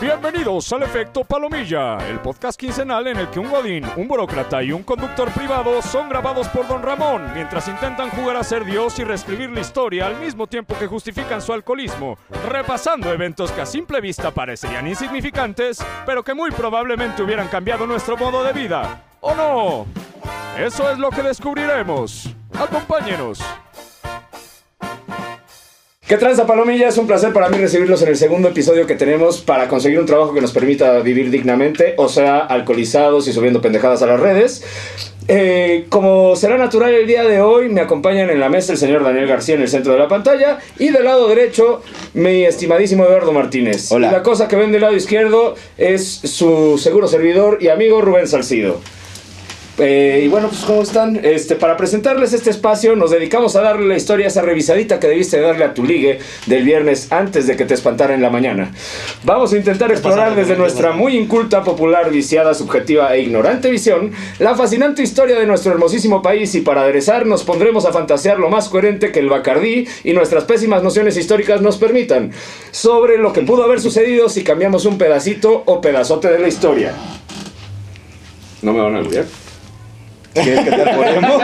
Bienvenidos al Efecto Palomilla, el podcast quincenal en el que un godín, un burócrata y un conductor privado son grabados por Don Ramón mientras intentan jugar a ser Dios y reescribir la historia al mismo tiempo que justifican su alcoholismo, repasando eventos que a simple vista parecerían insignificantes, pero que muy probablemente hubieran cambiado nuestro modo de vida. ¿O no? Eso es lo que descubriremos. Acompáñenos. ¿Qué tranza, Palomilla? Es un placer para mí recibirlos en el segundo episodio que tenemos para conseguir un trabajo que nos permita vivir dignamente, o sea, alcoholizados y subiendo pendejadas a las redes. Eh, como será natural el día de hoy, me acompañan en la mesa el señor Daniel García en el centro de la pantalla y del lado derecho mi estimadísimo Eduardo Martínez. Hola. Y la cosa que ven del lado izquierdo es su seguro servidor y amigo Rubén Salcido. Eh, y bueno, pues ¿cómo están? Este, para presentarles este espacio nos dedicamos a darle la historia, esa revisadita que debiste darle a tu ligue del viernes antes de que te espantara en la mañana. Vamos a intentar explorar desde nuestra muy inculta, popular, viciada, subjetiva e ignorante visión la fascinante historia de nuestro hermosísimo país y para aderezar nos pondremos a fantasear lo más coherente que el Bacardí y nuestras pésimas nociones históricas nos permitan sobre lo que pudo haber sucedido si cambiamos un pedacito o pedazote de la historia. No me van a olvidar. ¿Quieres que te alboremos?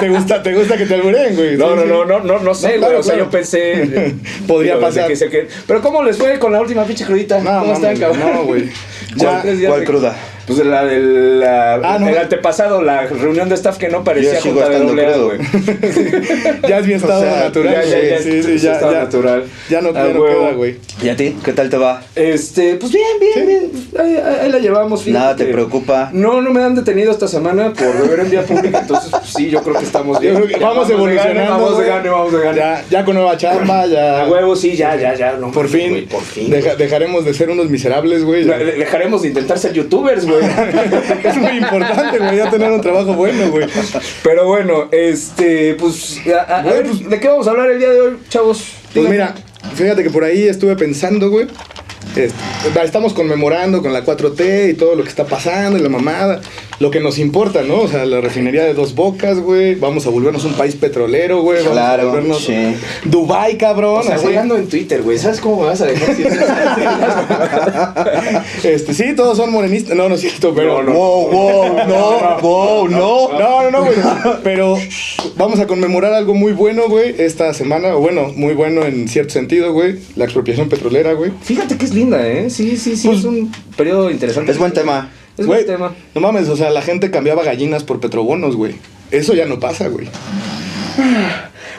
¿Te gusta, ¿Te gusta que te alburen, güey? No, no, no, no, no, no sé, güey. o sea, yo pensé. eh, Podría pasar. que sé que- Pero ¿cómo les fue con la última pinche crudita? No, ¿Cómo están, cabrón? no, güey. ¿Cuál cruda? Pues la del la- Ah, no. el antepasado, la reunión de staff que no parecía junta de doble güey. Ya es mi estado O sea, natural, Ya, ya, Sí, sí, ya, estado ya. natural. Ya no, A ya no huevo. queda, güey. ¿Y a ti? ¿Qué tal te va? Este, pues bien, bien, bien. Ahí, la llevamos. fíjate Nada te preocupa. No, no me han detenido esta semana por beber en vía pública, entonces pues, sí, yo creo que estamos bien. Que Ya, vamos de gane, evolucionando. Vamos de gane, vamos de gane. Ya, ya con nueva chamba, ya. A huevo, sí, ya, ya, ya. No, Por fin. por fin. deja- dejaremos de ser unos miserables, güey. Dejaremos de intentar ser youtubers, güey. Es muy importante, güey, ya tener un trabajo bueno, güey. Pero bueno, este, pues, a, a- a Güey, ver, pues- ¿de qué vamos a hablar el día de hoy, chavos? Pues mira, fíjate que por ahí estuve pensando, güey. Este, estamos conmemorando con la 4T y todo lo que está pasando y la mamada. Lo que nos importa, ¿no? O sea, la refinería de dos bocas, güey. Vamos a volvernos un país petrolero, güey. Vamos Claro, a volvernos sí. Dubai, cabrón. O sea, así. güey, ando en Twitter, güey. ¿Sabes cómo me vas a dejar? Este, sí, todos son morenistas. No, no es cierto, pero. No, no. Wow, wow, no, wow, no. No, no, no, güey. Pero vamos a conmemorar algo muy bueno, güey, esta semana. O bueno, muy bueno en cierto sentido, güey. La expropiación petrolera, güey. Fíjate que es linda, ¿eh? Sí, sí, sí. Pues- es un periodo interesante. Es buen tema. Es Güey, buen tema. No mames, o sea, la gente cambiaba gallinas por petrobonos, güey. Eso ya no pasa, güey.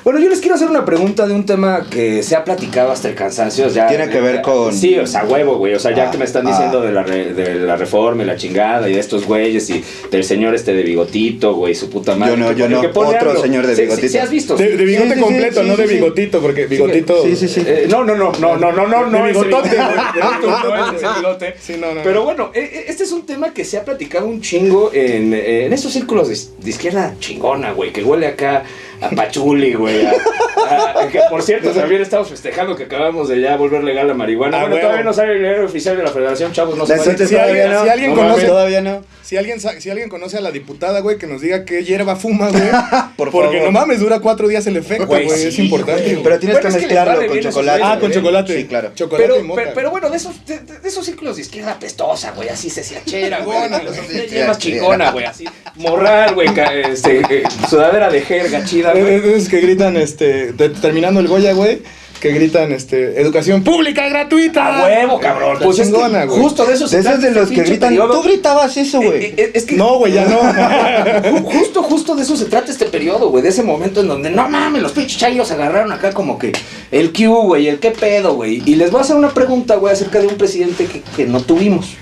Bueno, yo les quiero hacer una pregunta de un tema que se ha platicado hasta el cansancio. Ya, Tiene que ver con- Sí, o sea, huevo, güey. O sea, ya Ah, que me están ah. diciendo de, la re- de la reforma y la chingada y de estos güeyes y del señor este de bigotito, güey, su puta madre. Yo no, yo no. Otro señor de Sí, sí, bigotito. Sí, has visto. De, de bigote Sí, sí, sí, completo, sí, no de bigotito, porque bigotito. Sí, sí, sí. Eh, no, no, no, no, no, no, no, no. Bigotote, bigote. Sí, no, no. Pero bueno, eh, eh, este es un tema que se ha platicado un chingo en, eh, en estos círculos de, de izquierda chingona, güey, que huele acá a pachuli, güey. a- a- que por cierto, también estamos festejando que acabamos de ya volver legal la marihuana. Ah, bueno, todavía no sale el dinero oficial de la federación, chavos, no se Si todavía alguien, no. si alguien No conoce, mames. Todavía no. si alguien, sa- si alguien conoce a la diputada, güey, que nos diga qué hierba fuma, güey. Por porque favor. no mames, dura cuatro días el efecto, Güey, güey. sí, es importante. güey. Pero tienes Bueno, que mezclarlo vale con chocolate. Ah, con chocolate. Sí, claro. Chocolate Pero, y moca. pero, pero bueno, de esos, de, de esos círculos de izquierda pestosa, güey, así se chera, güey. Más chingona, güey, así. Morral, güey, este, eh, sudadera de jerga chida, Es- güey. es- es que gritan, este, de- terminando el Goya, güey, que gritan, este, educación pública gratuita. A huevo, cabrón. Pues es que chingona, güey. justo de eso se De esos de este los que gritan. periodo. Tú gritabas eso, Eh, güey. eh, es que No, güey, ya no. Ju- Justo, justo de eso se trata este periodo, güey. De ese momento en donde, no mames, los pinches chayos agarraron acá como que el Q, güey, el qué pedo, güey. Y les voy a hacer una pregunta, güey, acerca de un presidente que, que no tuvimos.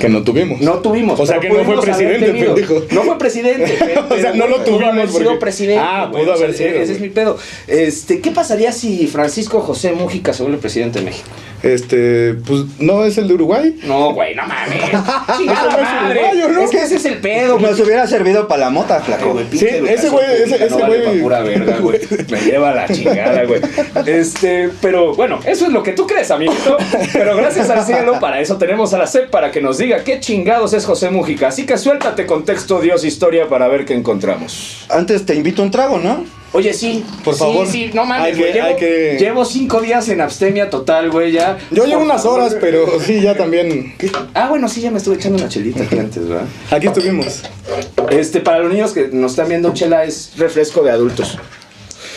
Que no tuvimos. No tuvimos. O sea, que no fue presidente, pendejo. No fue presidente. pero- O sea, no lo güey, pudo tuvimos haber sido presidente. Ah, güey. pudo haber sido, Ese es mi pedo. Este, ¿qué pasaría si Francisco José Mújica se vuelve presidente de México? Este, pues, ¿no es el de Uruguay? No, güey, no mames. Chingada Ese no es madre. uruguayo, ¿no? Es que ese es el pedo. Nos hubiera servido para la mota, flaco. Güey, Sí, ese güey- ese- ese no vale güey- pa' pura verga, güey. Me lleva la chingada, güey. Este, pero bueno, eso es lo que tú crees, amiguito. Pero gracias al cielo, para eso tenemos a la SEP para que nos diga qué chingados es José Mújica. Así que suéltate contexto, Dios, historia para ver qué encontramos. Antes te invito un trago, ¿no? Oye, sí. Por sí, favor. Sí, no mames, Hay que- güey. Llevo, hay que- llevo cinco días en abstemia total, güey, ya. Yo llevo unas favor, horas, pero sí, ya también. Ah, bueno, sí, ya me estuve echando una chelita aquí antes, ¿verdad? Aquí estuvimos. Este, para los niños que nos están viendo, chela es refresco de adultos.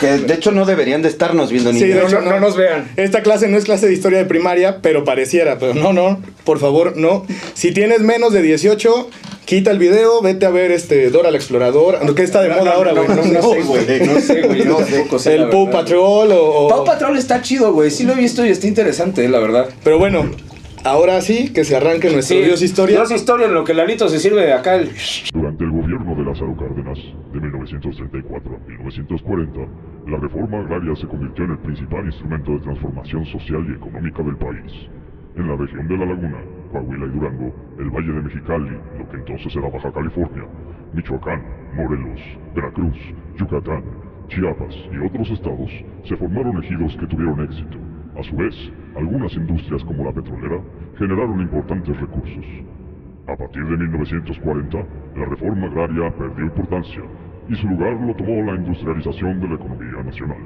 Que de hecho no deberían de estarnos viendo Sí, niños. de hecho, no, no nos vean. Esta clase no es clase de historia de primaria, pero pareciera. Pero no, no, por favor, no. Si tienes menos de 18, quita el video, vete a ver este Dora la Exploradora. Que está de moda ahora, güey. No, no, No, no sé, güey. No sé, güey. No sé. El Paw Patrol o, o- Paw Patrol está chido, güey. Sí lo he visto y está interesante, la verdad. Pero bueno, ahora sí, que se arranque nuestro Dios Historia. Dios Historia, en lo que Lalito se sirve de acá el... Durante el gobierno de Lázaro Cárdenas, de 1934 a 1940, la reforma agraria se convirtió en el principal instrumento de transformación social y económica del país. En la región de La Laguna, Coahuila y Durango, el Valle de Mexicali, lo que entonces era Baja California, Michoacán, Morelos, Veracruz, Yucatán, Chiapas y otros estados, se formaron ejidos que tuvieron éxito. A su vez, algunas industrias como la petrolera generaron importantes recursos. A partir de 1940, la reforma agraria perdió importancia y su lugar lo tomó la industrialización de la economía nacional,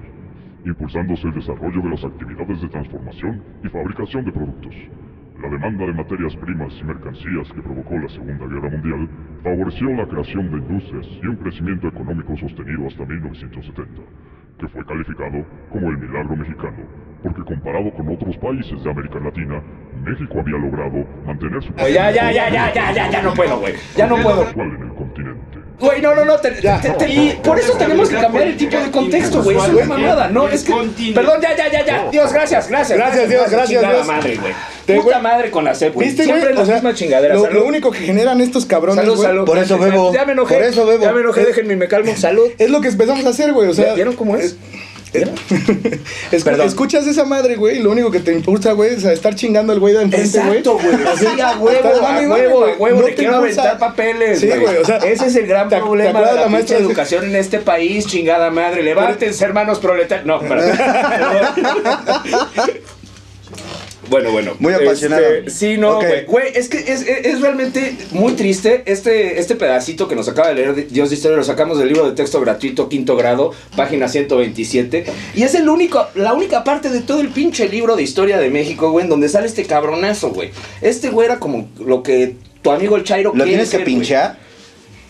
impulsándose el desarrollo de las actividades de transformación y fabricación de productos. La demanda de materias primas y mercancías que provocó la Segunda Guerra Mundial favoreció la creación de industrias y un crecimiento económico sostenido hasta 1970, que fue calificado como el milagro mexicano, porque comparado con otros países de América Latina, México había logrado mantener su Ya, ya, ya, ya, ya, ya, ya no puedo, güey. Ya no puedo. actual en el continente. Güey, no, no, no. te- te- te- y por eso tenemos que cambiar el tipo de contexto, güey. Es una mamada, ¿no? Es que. Perdón, ya, ya, ya, ya. Dios, gracias, gracias. Gracias, Dios, gracias, Dios. madre, güey. Puta güey. madre con la CEP, güey. ¿Viste, Siempre güey? la O sea, misma chingadera. lo, Salud. lo único que generan estos cabrones, Salud, güey, salud. Por eso bebo. Ya me enojé. Por eso bebo. Ya me enojé, déjenme, me calmo. Salud. es lo que empezamos a hacer, güey. O sea, ¿Vieron cómo es? Escu- Perdón. escuchas esa madre, güey, y lo único que te impulsa, güey, es a estar chingando al güey de enfrente, güey. Exacto, güey. Sí, a huevo, a mami, mami, huevo, a güey. huevo. No Le quiero impulsa. aventar papeles, Sí, güey, o sea, Ese es el gran ¿te- te problema acuerdas de la, la maestra pinche educación en este país, chingada madre. Levántense, hermanos proletarios. No, perdón. Bueno, bueno. Muy apasionado. Este, sí, no, güey. Güey, es que es, es- es realmente muy triste. Este, este pedacito que nos acaba de leer Dios de Historia lo sacamos del libro de texto gratuito, quinto grado, página 127. Y es el único, la única parte de todo el pinche libro de historia de México, güey, en donde sale este cabronazo, güey. Este güey era como lo que tu amigo el Chairo ¿Lo tienes que ser, güey.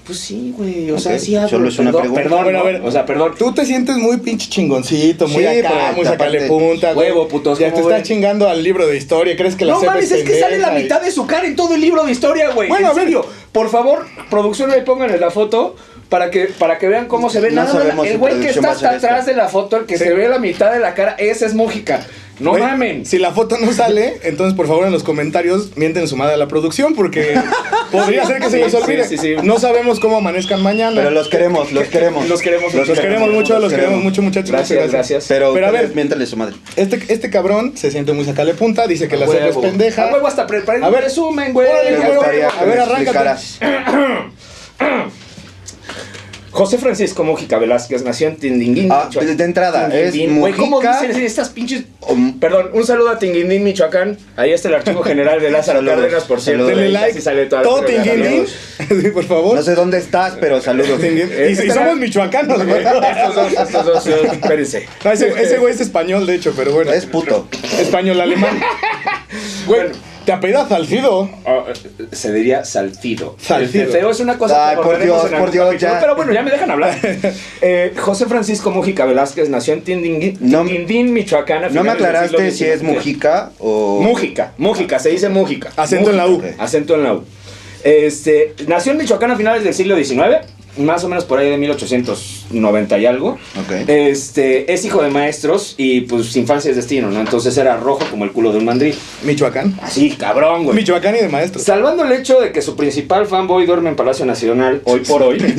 Pues sí, güey. O sea, sí hablo. solo es una perdón, pregunta. Perdón, Bueno, a ver. O sea, perdón. Tú te sientes muy pinche chingoncito, muy Sí, acá, muy aparte- sacale punta, güey. Huevo, putos, Ya ¿cómo te estás chingando al libro de historia, ¿crees que la No mames, es que sale la mitad de su cara en todo el libro de historia, güey. Bueno, en serio. Por favor, producción, ahí pónganle la foto para que, para que vean cómo se ve. No Nada el güey que está hasta atrás esto. de la foto, el que Sí. se ve la mitad de la cara, ese es Mújica. No Güey, mamen. Si la foto no sale, entonces por favor en los comentarios mienten su madre a la producción porque podría ser que se les olvide. sí, sí, sí. No sabemos cómo amanezcan mañana. Pero los queremos, los queremos. Los queremos, los queremos mucho, los queremos mucho, muchachos. Gracias, gracias. Pero, Pero a ver. miéntale su madre. Este, este cabrón se siente muy sacale punta, dice que la CEP es Huevo. pendeja. A huevo hasta preparar A ver. resumen, güey. Órale, a ver, arráncate. José Francisco Mújica Velázquez nació en Tinguindín, Ah, Michoacán. de entrada, es. Güey, ¿cómo Mujica- dicen estas pinches...? Um, Perdón, un saludo a Tinguindín, Michoacán. Ahí está el archivo general de Lázaro Saludos, Cárdenas, por cierto. Denle like. sale Todo historia. tinguindín. Sí, por favor. No sé dónde estás, pero saludos. Y, Este- somos michoacanos, güey. Estos dos, estos dos, eh, espérense. No, ese, ese güey es español, de hecho, pero bueno. Es puto. español alemán. Te apellidas Salcido. Ah, se diría salcido. Salcido. El feo es una cosa Ay, que por Dios, en por Dios, capítulo, ya. Pero bueno, ya me dejan hablar. Eh, José Francisco Mújica Velázquez nació en Tinguindín, No- Michoacán. No me aclaraste si es. Mujica o. Mújica, Mújica, se dice Mújica. Acento en la U. Mújica, Acento en la U. Este, nació en Michoacán a finales del siglo XIX, más o menos por ahí de 1890 y algo. Ok. Este, es hijo de maestros y pues su infancia es destino, ¿no? Entonces era rojo como el culo de un mandril. Michoacán. Así, cabrón, güey. Michoacán y de maestros. Salvando el hecho de que su principal fanboy duerme en Palacio Nacional hoy por hoy.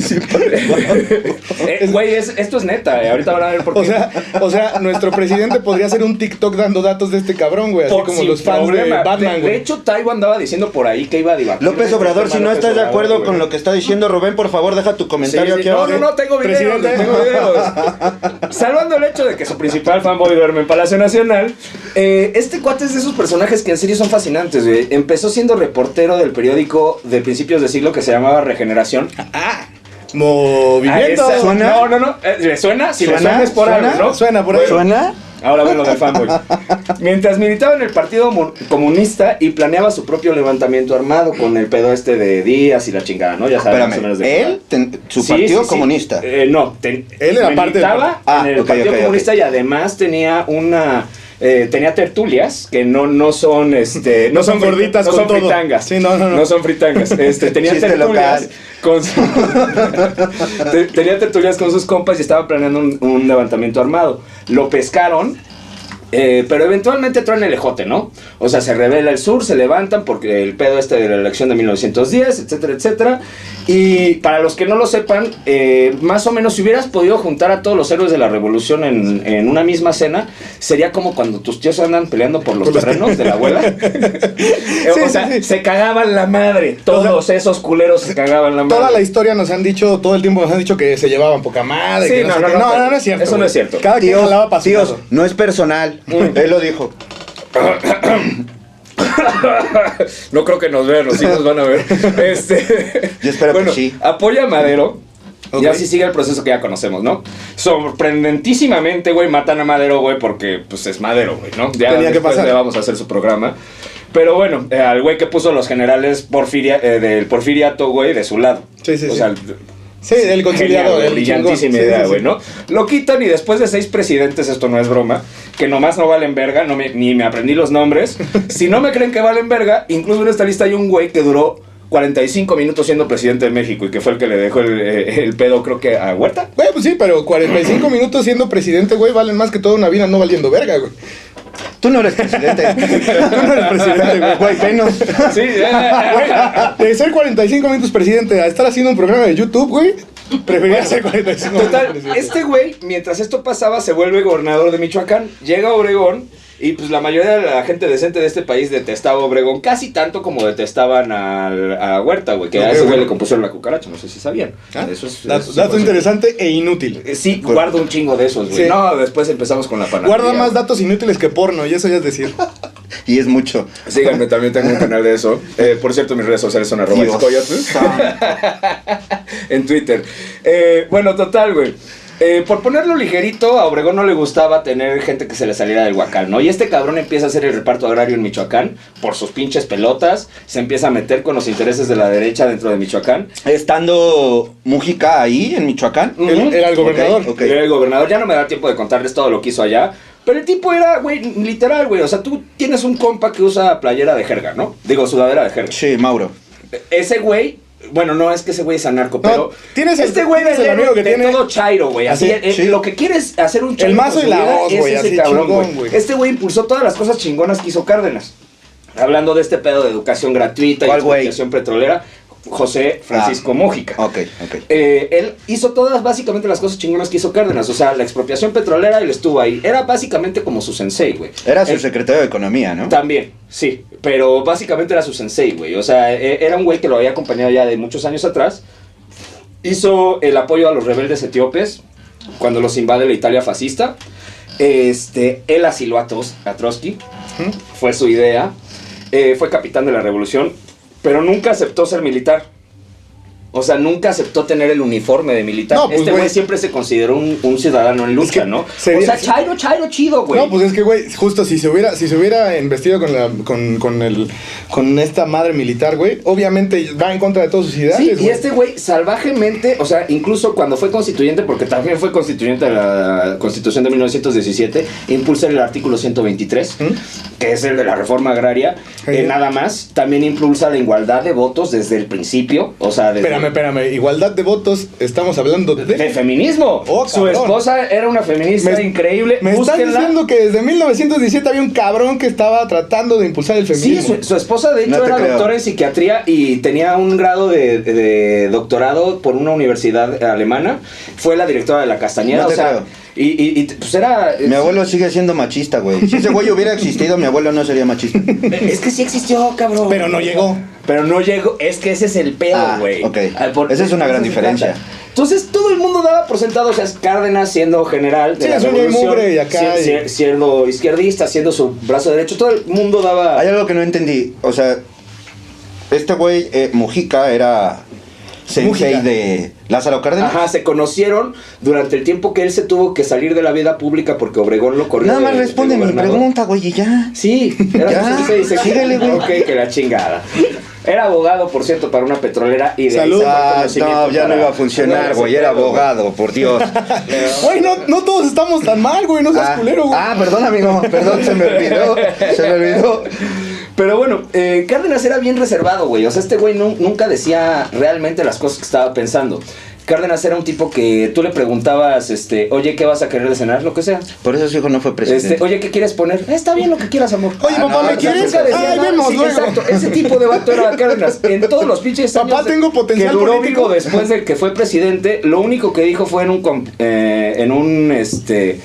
Eh, Güey, es- esto es neta, eh, ahorita van a ver por qué. O sea, o sea, nuestro presidente podría hacer un TikTok dando datos de este cabrón, güey. Así Por- como los fans problema. de Batman, De- hecho, Taibo andaba diciendo por ahí que iba a divagar. López Obrador, si no estás de acuerdo con lo que está diciendo Rubén, por favor, deja tu comentario aquí No, abajo. no, no, tengo videos, Presidente. tengo videos. Salvando el hecho de que su principal fanboy duerme en Palacio Nacional, eh, este cuate es de esos personajes que en serio son fascinantes, güey. Empezó siendo reportero del periódico de principios de siglo que se llamaba Regeneración. Movimiento. Ah, esa- ¿Suena? No, no, no. eh, ¿Le suena? Si le ¿Suena? suena es por ¿Suena? algo, ¿no? Suena por ahí. ¿Suena? Ahora ven lo del fanboy. Mientras militaba en el Partido Comunista y planeaba su propio levantamiento armado con el pedo este de Díaz y la chingada, ¿no? Ya menos Espérame, de qué él, ten- su Sí, partido sí, sí. comunista. Eh, no, ten- Él era parte del militaba partido. en el Ah, ok, Partido. Comunista y además tenía una eh, tenía tertulias que no, no son este no, No son gorditas no con son todo. fritangas Sí, no, no, no. no son fritangas este tenía tertulias local. con su- Te- tenía tertulias con sus compas y estaba planeando un, un levantamiento armado lo pescaron eh, pero eventualmente traen el ejote, ¿no? O sea, se revela el sur, se levantan porque el pedo este de la elección de 1910, etcétera, etcétera. Y para los que no lo sepan, eh, más o menos si hubieras podido juntar a todos los héroes de la revolución en, en una misma cena, sería como cuando tus tíos andan peleando por los Por los- terrenos de la abuela. O sea, sí, sí. se cagaban la madre. Todos esos culeros se cagaban la madre. Toda la historia nos han dicho, todo el tiempo nos han dicho que se llevaban poca madre. Sí, que no, no, no, no, no, no es cierto. eso no es cierto. Cada quien tíos, lado. no es personal. Él lo dijo. no creo que nos vean, o sí nos van a ver. Este, Yo espero que bueno, sí. Apoya a Madero. Ok. Y así sigue el proceso que ya conocemos, ¿no? Sorprendentísimamente, güey, matan a Madero, güey, porque pues es Madero, güey, ¿no? Ya Tenía que después pasar. le vamos a hacer su programa. Pero bueno, eh, al güey que puso los generales porfiria, eh, del porfiriato, güey, de su lado. Sí, sí, o sí. sea, Sí, el conciliador. Genial, el brillantísima chingón. Idea, sí, sí. güey, ¿no? Lo quitan y después de seis presidentes, esto no es broma, que nomás no valen verga, no me- ni me aprendí los nombres. si no me creen que valen verga, incluso en esta lista hay un güey que duró 45 minutos siendo presidente de México y que fue el que le dejó el, eh, el pedo, creo que a Huerta. Güey, pues sí, pero 45 minutos siendo presidente, güey, valen más que toda una vida no valiendo verga, güey. Tú no eres presidente. Tú no eres presidente, güey. Güey, menos. Sí, eh, eh, De ser 45 minutos presidente a estar haciendo un programa de YouTube, güey, preferiría ser 45 minutos Total, presidente. este güey, mientras esto pasaba, se vuelve gobernador de Michoacán, llega a Obregón y pues la mayoría de la gente decente de este país detestaba a Obregón, casi tanto como detestaban al- a Huerta, güey, que a ese güey bueno. le compusieron la cucaracha, no sé si sabían. Ah, Eso es, dato, eso interesante e inútil. Eh, Sí, guardo un chingo de esos, güey. Sí. No, después empezamos con la panadería. Guarda más datos inútiles que porno, y eso ya es decir. Y es mucho. Síganme, también tengo un canal de eso. Eh, por cierto, mis redes sociales son arroba en Twitter. Eh, bueno, total, güey. Eh, por ponerlo ligerito, a Obregón no le gustaba tener gente que se le saliera del huacal, ¿no? Y este cabrón empieza a hacer el reparto agrario en Michoacán por sus pinches pelotas, se empieza a meter con los intereses de la derecha dentro de Michoacán. Estando Mujica ahí en Michoacán. Era el gobernador. Era el gobernador, ya no me da tiempo de contarles todo lo que hizo allá. Pero el tipo era, güey, literal, güey. O sea, tú tienes un compa que usa playera de jerga, ¿no? Digo, sudadera de jerga. Sí, Mauro. Ese güey, bueno, no es que ese güey es anarco, No, pero. tienes el- este güey el amigo que de tiene- todo chairo, güey. Así, Así, eh, sí. lo que quieres hacer un chairo. El mazo y la es güey, güey. Este güey impulsó todas las cosas chingonas que hizo Cárdenas. Hablando de este pedo de educación gratuita y expropiación petrolera, José Francisco Ah. Mójica. Ok, ok. Eh, él hizo todas básicamente las cosas chingonas que hizo Cárdenas. O sea, la expropiación petrolera, él estuvo ahí. Era básicamente como su sensei, güey. Era su Él- secretario de Economía, ¿no? También, sí. Pero básicamente era su sensei, güey. O sea, e- era un güey que lo había acompañado ya de muchos años atrás. Hizo el apoyo a los rebeldes etíopes cuando los invade la Italia fascista. Este, él asiló a, Trotsky. Fue su idea. Eh, fue capitán de la revolución. Pero nunca aceptó ser militar. O sea, nunca aceptó tener el uniforme de militar. No, pues, este güey. siempre se consideró un, un ciudadano en lucha, que ¿no? sería- o sea, chairo, chairo chido, güey. No, pues es que, güey, justo si se hubiera, si se hubiera investido con la, con, con el, con esta madre militar, güey, obviamente va en contra de todas sus ideales, Sí, y este güey salvajemente, o sea, incluso cuando fue constituyente, porque también fue constituyente de la Constitución de 1917, impulsa el artículo 123, ¿Mm? que es el de la reforma agraria, eh, nada más. También impulsa la igualdad de votos desde el principio, o sea, desde Espérame, espérame, igualdad de votos, estamos hablando de... de feminismo. Oh, Su esposa era una feminista Me- increíble. Me estás diciendo que desde 1917 había un cabrón que estaba tratando de impulsar el Sí, feminismo. su, su esposa de hecho No era creo. doctora en psiquiatría y tenía un grado de, doctorado por una universidad alemana. Fue la directora de la Castañeda, No o sea, creo. y, y- y, pues era... Mi abuelo sigue siendo machista, güey. Si ese güey hubiera existido, mi abuelo no sería machista. Es que sí existió, cabrón. Pero no llegó. Pero no llegó, es que ese es el pedo, Ah, güey. Ah, por- Esa es una gran diferencia. Entonces todo el mundo daba por sentado, o sea, Cárdenas siendo general de Sí, la revolución, mugre y acá si- y- si- siendo izquierdista, siendo su brazo derecho, todo el mundo daba... Hay algo que no entendí. O sea, este güey, eh, Mujica, era sensei Mújica. de Lázaro Cárdenas. Ajá, se conocieron durante el tiempo que él se tuvo que salir de la vida pública porque Obregón lo corrió. Nada más de- de responde mi pregunta, güey, y ya. Sí, era Ya, sensei, se- síguele, güey. Ok, que la chingada. Era abogado, por cierto, para una petrolera y de Salud. Ah, conocimiento no, ya no iba a funcionar, güey, era abogado, por Dios. Güey, no, no todos estamos tan mal, güey. No seas Ah, culero, güey. ah, perdón, amigo, perdón, se me olvidó, se me olvidó. Pero bueno, eh, Cárdenas era bien reservado, güey. O sea, este güey nu- nunca decía realmente las cosas que estaba pensando. Cárdenas era un tipo que tú le preguntabas, este, oye, ¿qué vas a querer de cenar? Lo que sea. Por eso su hijo no fue presidente. Este, oye, ¿qué quieres poner? "Eh, está bien lo que quieras, amor. Oye, Ah, papá, no, ¿me quieres? Decía Ay, vemos Sí, luego. Exacto, ese tipo de vato era Cárdenas. En todos los pinches Papá, años de- tengo potencial que duró político. vivo después de que fue presidente, lo único que dijo fue en un eh, en un este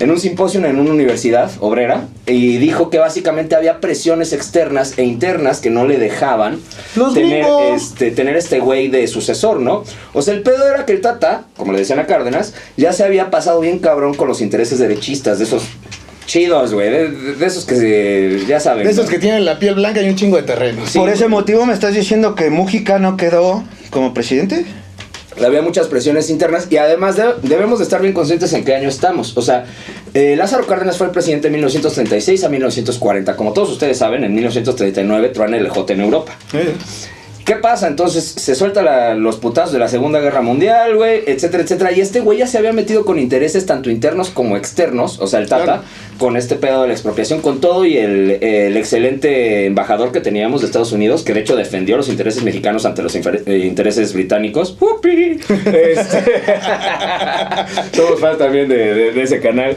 en un simposio en una universidad obrera y dijo que básicamente había presiones externas e internas que no le dejaban Los tener este tener este güey de sucesor, ¿no? O sea, el pedo era que el Tata, como le decían a Cárdenas, ya se había pasado bien cabrón con los intereses derechistas de esos chidos, güey, de, esos que se- ya saben. De esos ¿no? que tienen la piel blanca y un chingo de terreno. Sí, Por ese motivo me estás diciendo que Mújica no quedó como presidente. Había muchas presiones internas y además de- debemos de estar bien conscientes en qué año estamos. O sea, eh, Lázaro Cárdenas fue el presidente de 1936 a 1940. Como todos ustedes saben, en 1939 truena el J en Europa. Eh, ¿Qué pasa? Entonces se suelta la- los putazos de la Segunda Guerra Mundial, güey, etcétera, etcétera. Y este güey ya se había metido con intereses tanto internos como externos, o sea, el Tata, Claro. con este pedo de la expropiación, con todo y el, el excelente embajador que teníamos de Estados Unidos, que de hecho defendió los intereses mexicanos ante los eh, intereses británicos. ¡Upi! Este- Somos fans también de, de- de ese canal.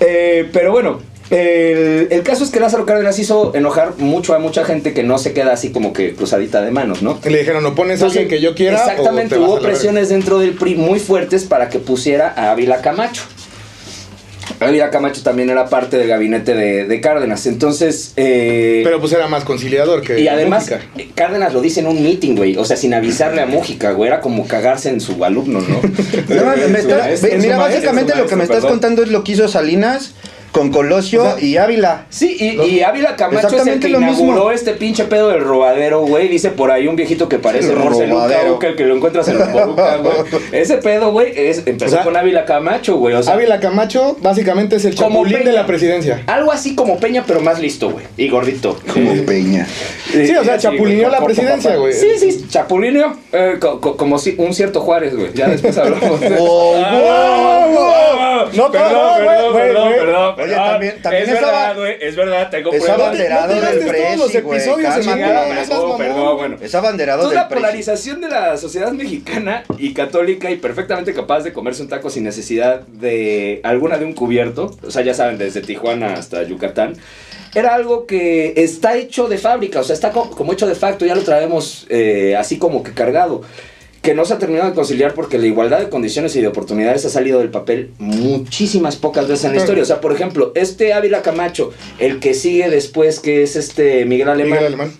Eh, pero bueno, el, el caso es que Lázaro Cárdenas hizo enojar mucho a mucha gente que no se queda así como que cruzadita de manos, ¿no? Le dijeron, no pones a alguien que yo quiera. o Exactamente, te vas hubo a la verga". presiones dentro del PRI muy fuertes para que pusiera a Ávila Camacho. Ávila Camacho también era parte del gabinete de, de Cárdenas. Entonces. eh, Pero pues era más conciliador que. y además, Mújica. Cárdenas lo dice en un meeting, güey. O sea, sin avisarle a Mújica, güey. Era como cagarse en su alumno, ¿no? No, me está- mira, maestro, básicamente lo que me estás perdón. contando es lo que hizo Salinas con Colosio O sea, y Ávila. Sí, y, y Ávila Camacho es el que lo inauguró mismo. este pinche pedo del robadero, güey. Dice por ahí un viejito que parece El Morse Luca, robadero. Uca, el que lo encuentras en Boruca, güey. Ese pedo, güey, es- empezó O sea, con Ávila Camacho, güey. O sea, Ávila Camacho básicamente es el chapulín de Peña. la presidencia. algo así como Peña, pero más listo, güey. Y gordito. Como Eh, Peña. Sí, o sea, chapulineó la presidencia, güey. Sí, sí, chapulineó. eh, co- co- como si un cierto Juárez, güey. Ya después hablamos de Oh, Ah, wow, wow. No, perdón, perdón, perdón, perdón. Oye, Ah, también- también es estaba- verdad, güey, es verdad, tengo Es pruebas. abanderado no te del gastes todos los presi, güey. perdón, bueno. Es abanderado del la polarización de la sociedad mexicana y católica y perfectamente capaz de comerse un taco sin necesidad de alguna de un cubierto, o sea, ya saben, desde Tijuana hasta Yucatán, era algo que está hecho de fábrica, o sea, está co- como hecho de facto, ya lo traemos eh, así como que cargado. Que no se ha terminado de conciliar porque la igualdad de condiciones y de oportunidades ha salido del papel muchísimas pocas veces en la historia. O sea, por ejemplo, este Ávila Camacho, el que sigue después, que es este Miguel Alemán, Miguel Alemán.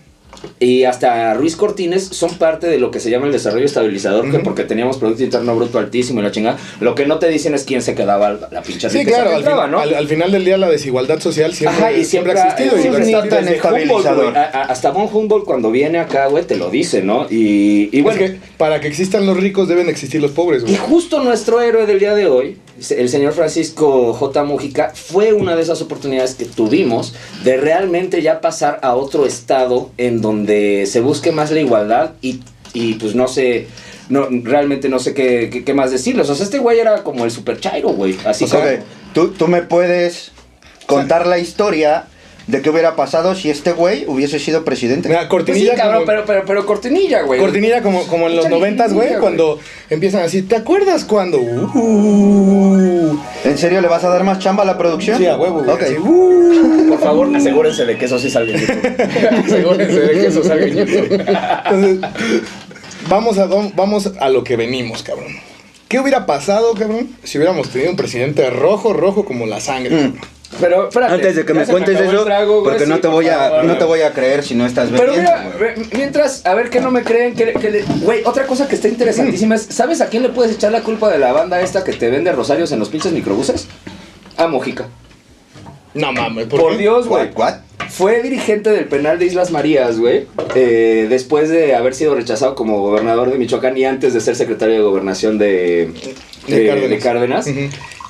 Y hasta Ruiz Cortines son parte de lo que se llama el desarrollo estabilizador, que porque teníamos Producto Interno Bruto altísimo y la chingada. Lo que no te dicen es quién se quedaba la, pinche Sí, claro, que al, entraba, fin- ¿no? al- al final del día la desigualdad social siempre, Ajá, y siempre, siempre, ha existido. y siempre está tan Humboldt, estabilizador. güey. A- a- Hasta von Humboldt cuando viene acá, güey, te lo dice, ¿no? Y, y Es bueno, que para que existan los ricos deben existir los pobres, y güey. justo nuestro héroe del día de hoy, el señor Francisco J. Mujica, fue una de esas oportunidades que tuvimos de realmente ya pasar a otro estado en donde se busque más la igualdad y, y pues no sé, no, realmente no sé qué, qué, qué más decirles. O sea, este güey era como el super chairo, güey. Así O sea, como... tú, tú me puedes contar la historia de qué hubiera pasado si este güey hubiese sido presidente. Mira, Pues sí, cortinilla cabrón, como, pero, pero, pero cortinilla, güey. cortinilla como, como en los noventas, güey, cuando empiezan así, ¿te acuerdas cuando? Uh, ¿En serio le vas a dar más chamba a la producción? sí, a huevo, güey. Así, uh. Por favor, asegúrense de que eso sí salga en YouTube. asegúrense de que eso salga en YouTube. Entonces, vamos a, vamos a lo que venimos, cabrón. ¿Qué hubiera pasado, cabrón, si hubiéramos tenido un presidente rojo, rojo como la sangre? Mm. Pero, espérate. Antes de que me cuentes eso, trago, güey, porque no te por voy a no te voy a creer si no estás Pero bebiendo. mira, mientras, a ver que no me creen, que, que le- güey, otra cosa que está interesantísima es, ¿sabes a quién le puedes echar la culpa de la banda esta que te vende rosarios en los pinches microbuses? A Mojica. No mames, Por, qué? Dios, güey. Fue dirigente del penal de Islas Marías, güey. eh, después de haber sido rechazado como gobernador de Michoacán y antes de ser secretario de gobernación de, De de- Cárdenas. de Cárdenas.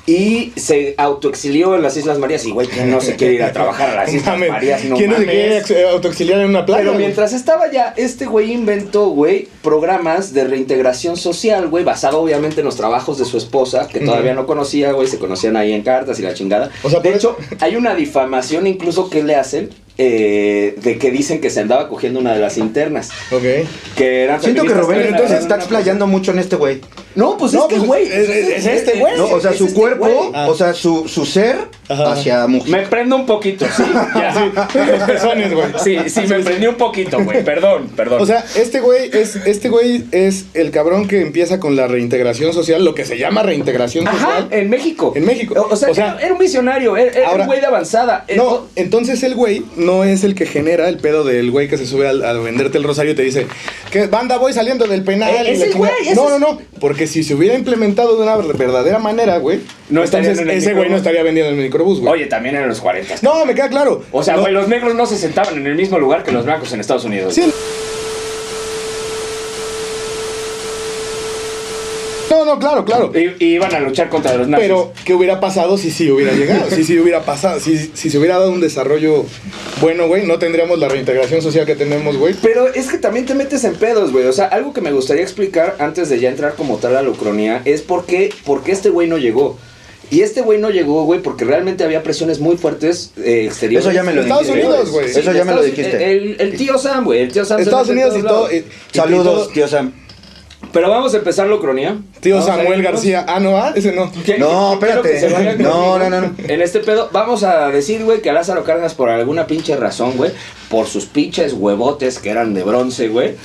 Y se autoexilió en las Islas Marías. Y, güey, ¿quién no se quiere ir a trabajar a las Islas Marías? No ¿Quién no se quiere ex- autoexiliar en una playa? Pero mientras estaba ya, este güey inventó, güey, programas de reintegración social, güey, basado obviamente en los trabajos de su esposa, que todavía no conocía, güey, se conocían ahí en cartas y la chingada. O sea, de hecho, hay una difamación incluso que le hacen eh, de que dicen que se andaba cogiendo una de las internas. Ok. Que eran Siento que Rubén entonces está una- explayando mucho en este güey. No, pues No, es que, pues, güey. es- es- es este güey. No, o sea, es su este cuerpo, güey. Ah. o sea, su, su ser Ajá. hacia mujer. Me prendo un poquito, sí. Ya, sí. Los pezones, güey. Sí, sí, me prendí un poquito, güey. Perdón, perdón. O sea, este güey es este güey es el cabrón que empieza con la reintegración social, lo que se llama reintegración Ajá, social. en México. En México. O, o sea, O sea, era un visionario, era, era ahora- un güey de avanzada. No, entonces el güey no es el que genera el pedo del güey que se sube al- a, venderte el rosario y te dice que banda voy saliendo del penal. Eh, y es la el chingada". güey, ese No, es- no, no. Porque si se hubiera implementado de una verdadera manera, güey, No estaría entonces en el ese güey microbús. no estaría vendiendo en el microbús, güey. Oye, también en los 40. No, me queda claro. O sea, No, güey, los negros no se sentaban en el mismo lugar que los blancos en Estados Unidos. Sí. No, no, claro, claro. Y, y iban a luchar contra los nazis. Pero, ¿qué hubiera pasado si sí hubiera llegado? Si sí hubiera pasado, si, si se hubiera dado un desarrollo bueno, güey, no tendríamos la reintegración social que tenemos, güey. Pero es que también te metes en pedos, güey. O sea, algo que me gustaría explicar antes de ya entrar como tal a la ucronía es por qué, por qué este güey no llegó. Y este güey no llegó, güey, porque realmente había presiones muy fuertes eh, exteriores. Eso ya me lo Estados dijiste. Unidos, güey. Eso ya me lo dijiste. El, el tío Sam, güey. El tío Sam. se Estados Unidos y todo. y- y Saludos, todo- tío Sam. Pero vamos a empezar la ucronía. Tío Vamos Samuel. García. Ah, no, ah, ese no. ¿Qué- No, espérate. No, no, no, no. En este pedo, vamos a decir, güey, que a Lázaro Cárdenas, por alguna pinche razón, güey, por sus pinches huevotes que eran de bronce, güey,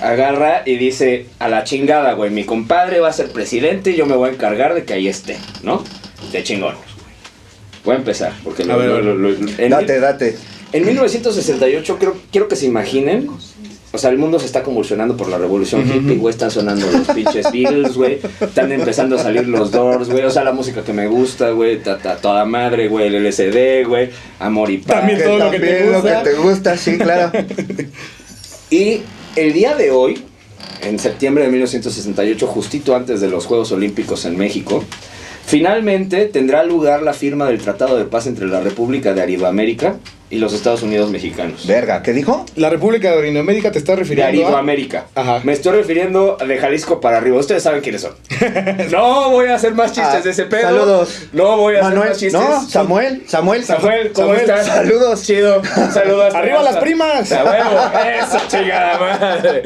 agarra y dice: A la chingada, güey, mi compadre va a ser presidente y yo me voy a encargar de que ahí esté, ¿no? De chingón. Voy a empezar, porque A lo- ver, lo- lo- Date, date. en 1968, creo, quiero que se imaginen. O sea, el mundo se está convulsionando por la revolución hippie, güey. Están sonando los pinches Beatles, güey. Están empezando a salir los Doors, güey. O sea, la música que me gusta, güey. ta- ta- Toda madre, güey. El LSD, güey. Amor y paz. También todo lo que te lo gusta. que te gusta, sí, claro. Y el día de hoy, en septiembre de 1968, justito antes de los Juegos Olímpicos en México, finalmente tendrá lugar la firma del Tratado de Paz entre la República de Aridoamérica y los Estados Unidos mexicanos. Verga, ¿qué dijo? La República de Orinoamérica te está De refiriendo a... Aridoamérica. Ajá. Me estoy refiriendo de Jalisco para arriba. Ustedes saben quiénes son. No voy a hacer más chistes Ah, de ese pedo. saludos. No voy a hacer más chistes. no, Samuel, Samuel. Samuel, ¿cómo Samuel, estás? saludos. Chido. Saludos. ¡Arriba las primas! A huevo. Eso, chingada madre.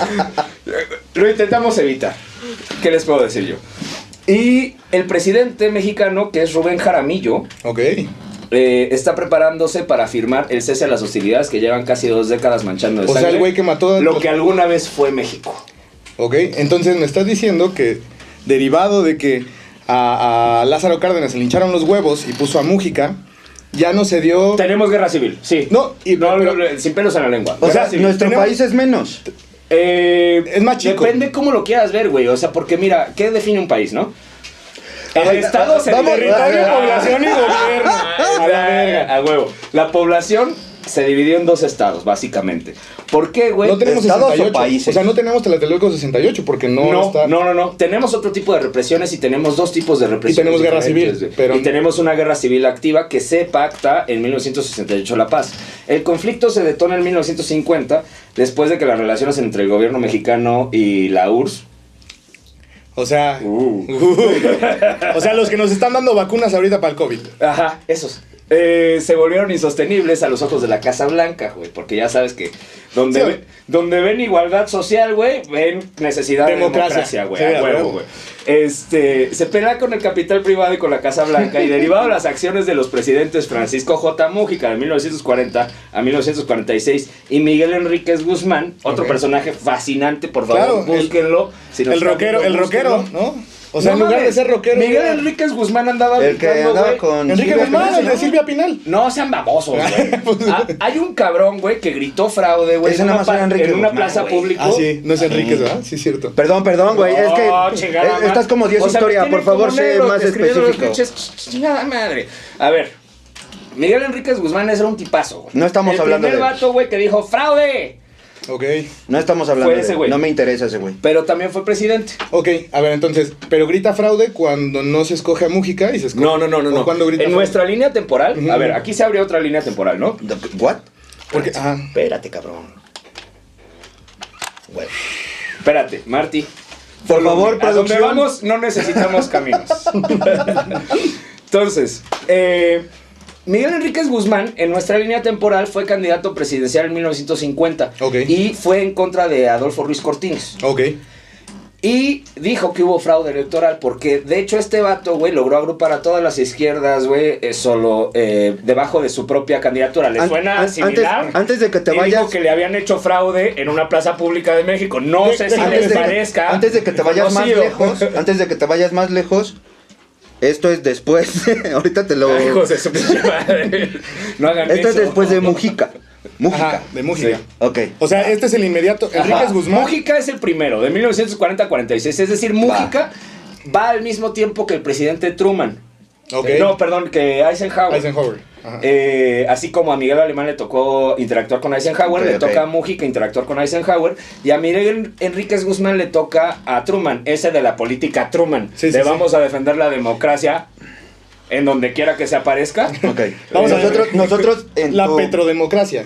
Lo intentamos evitar. ¿Qué les puedo decir yo? Y el presidente mexicano, que es Rubén Jaramillo, Ok. Eh, está preparándose para firmar el cese a las hostilidades que llevan casi dos décadas manchando de O sea, el güey que mató... lo que alguna vez fue México. Ok, entonces me estás diciendo que derivado de que a, a Lázaro Cárdenas se le hincharon los huevos y puso a Mújica, ya no se dio... Tenemos guerra civil, sí. No, y- no, pero- sin pelos en la lengua. O sea, nuestro tenemos- país es menos. Eh, Es más chico. Depende cómo lo quieras ver, güey. O sea, porque mira, ¿qué define un país, no? El Estado se vamos- Territorio, Ah, población y gobierno. A la verga, a huevo. La población se dividió en dos estados, básicamente. ¿Por qué, güey? No tenemos ¿Estados o 68. países? O sea, no tenemos Tlatelolco 68 porque no, No, está... no, no, no. Tenemos otro tipo de represiones y tenemos dos tipos de represiones. Y tenemos guerra civil, pero- Y tenemos una guerra civil activa que se pacta en 1968 la paz. El conflicto se detona en 1950 después de que las relaciones entre el gobierno mexicano y la URSS O sea... Uh. o sea, los que nos están dando vacunas ahorita para el COVID. Ajá, esos. Eh, se volvieron insostenibles a los ojos de la Casa Blanca, güey. Porque ya sabes que donde, Sí. ve- donde ven igualdad social, güey, ven necesidad Democracia. de democracia, güey. Sí, a a huevo, huevo. güey. Este, se pelea con el capital privado y con la Casa Blanca y derivado de las acciones de los presidentes Francisco J. Mújica de 1940 a 1946 y Miguel Enríquez Guzmán, otro personaje fascinante, por favor, Claro, el- búsquenlo. Si nos El rockero, el rockero. ¿no? O sea, No en lugar mames, de ser rockero... Miguel era- Enríquez Guzmán andaba El que gritando, andaba con Enrique Silvia Guzmán, Pinal, el de. Silvia Pinal. No sean babosos, güey. Ah, hay un cabrón, güey, que gritó fraude, güey, Ese en, nada una más era pa- Enrique en una Guzmán, plaza pública. Ah, sí, no es Enríquez, ¿verdad? Sí, cierto. Perdón, perdón, güey. es que chingada eh, estás como Dios O sea, historia. Por favor, sé más específico. chingada madre. A ver, Miguel Enríquez Guzmán era un tipazo, güey. No estamos el hablando primer de él. vato, güey, que dijo ¡fraude! Ok. No estamos hablando Fue ese de güey. No me interesa ese güey. Pero también fue presidente. Ok, a ver, entonces, pero grita fraude cuando no se escoge a Mújica y se escoge. No, no, no, no. ¿O no. cuando grita en fraude? nuestra línea temporal, Ujú. a ver, aquí se abrió otra línea temporal, ¿no? ¿What? Porque, ajá. Espérate, cabrón. Güey. Espérate, Marty. Por favor, A donde producción. vamos no necesitamos caminos. Entonces, eh, Miguel Enríquez Guzmán en nuestra línea temporal fue candidato presidencial en 1950 Ok. y fue en contra de Adolfo Ruiz Cortines. Ok. Y dijo que hubo fraude electoral porque de hecho este vato, güey, logró agrupar a todas las izquierdas, güey, eh, solo eh, debajo de su propia candidatura. ¿Le An- suena an- similar? antes- antes de que te Y dijo vayas- que le habían hecho fraude en una plaza pública de México. No sé si les parezca. antes de que te vayas más lejos, antes de que te vayas más lejos, esto es después. Ahorita te lo. Ay, hijos de su pinche madre. No hagan Esto es después de Mujica. Mujica. Ajá, de Mújica. Sí. Ok. O sea, este es el inmediato. Enríquez Guzmán. Mújica es el primero, de 1940 a 46. Es decir, Mújica va, al mismo tiempo que el presidente Truman. Ok. No, perdón, que Eisenhower. Eisenhower. Eh, así como a Miguel Alemán le tocó interactuar con Eisenhower, le toca a Mújica interactuar con Eisenhower, y a Miguel Enríquez Guzmán le toca a Truman, ese de la política Truman. Sí, sí, le sí. vamos a defender la democracia en donde quiera que se aparezca. Ok. Vamos a ver. nosotros, nosotros en La petrodemocracia.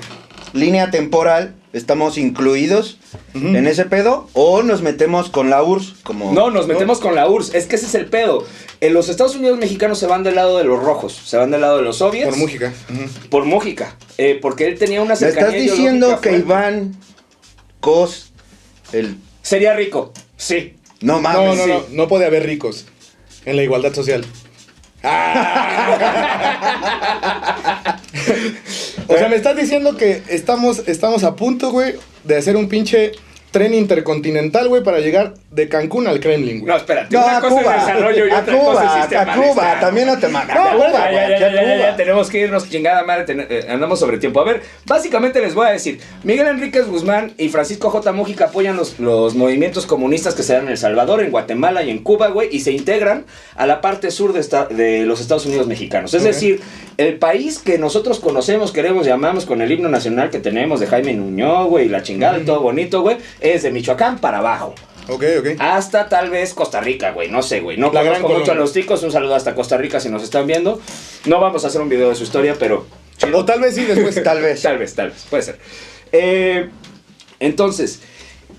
línea temporal estamos incluidos en ese pedo o nos metemos con la URSS como. No, nos metemos con la URSS. Es que ese es el pedo. En los Estados Unidos mexicanos se van del lado de los rojos, se van del lado de los soviets. Por Mújica. Por Mújica. Eh, porque él tenía una ¿Me cercanía estás diciendo que fuerte. Iván Cos, el. Sería rico, sí. No No, mames. no, sí. no. No puede haber ricos en la igualdad social. O sea, me estás diciendo que estamos, estamos a punto, güey, de hacer un pinche tren intercontinental, güey, para llegar de Cancún al Kremlin, güey. No, espérate. No, una a cosa Cuba. es desarrollo y a otra cosa es Cuba, sistema a Cuba, también no te mames. No, a Cuba, ya, ya, ya, Cuba. tenemos que irnos chingada madre, ten- eh, andamos sobre tiempo. A ver, básicamente les voy a decir, Miguel Enríquez Guzmán y Francisco J. Mújica apoyan los, los movimientos comunistas que se dan en El Salvador, en Guatemala y en Cuba, güey, y se integran a la parte sur de, esta- de los Estados Unidos mexicanos. Es decir, el país que nosotros conocemos, queremos, llamamos con el himno nacional que tenemos de Jaime Nuño, güey, y la chingada y todo bonito, güey, es de Michoacán para abajo. Ok, ok. Hasta tal vez Costa Rica, güey. No sé, güey. No La gran conozco mucho a los ticos. Un saludo hasta Costa Rica si nos están viendo. No vamos a hacer un video de su historia, pero. O tal vez sí después. Tal vez. Tal vez, tal vez. Puede ser. Eh, entonces.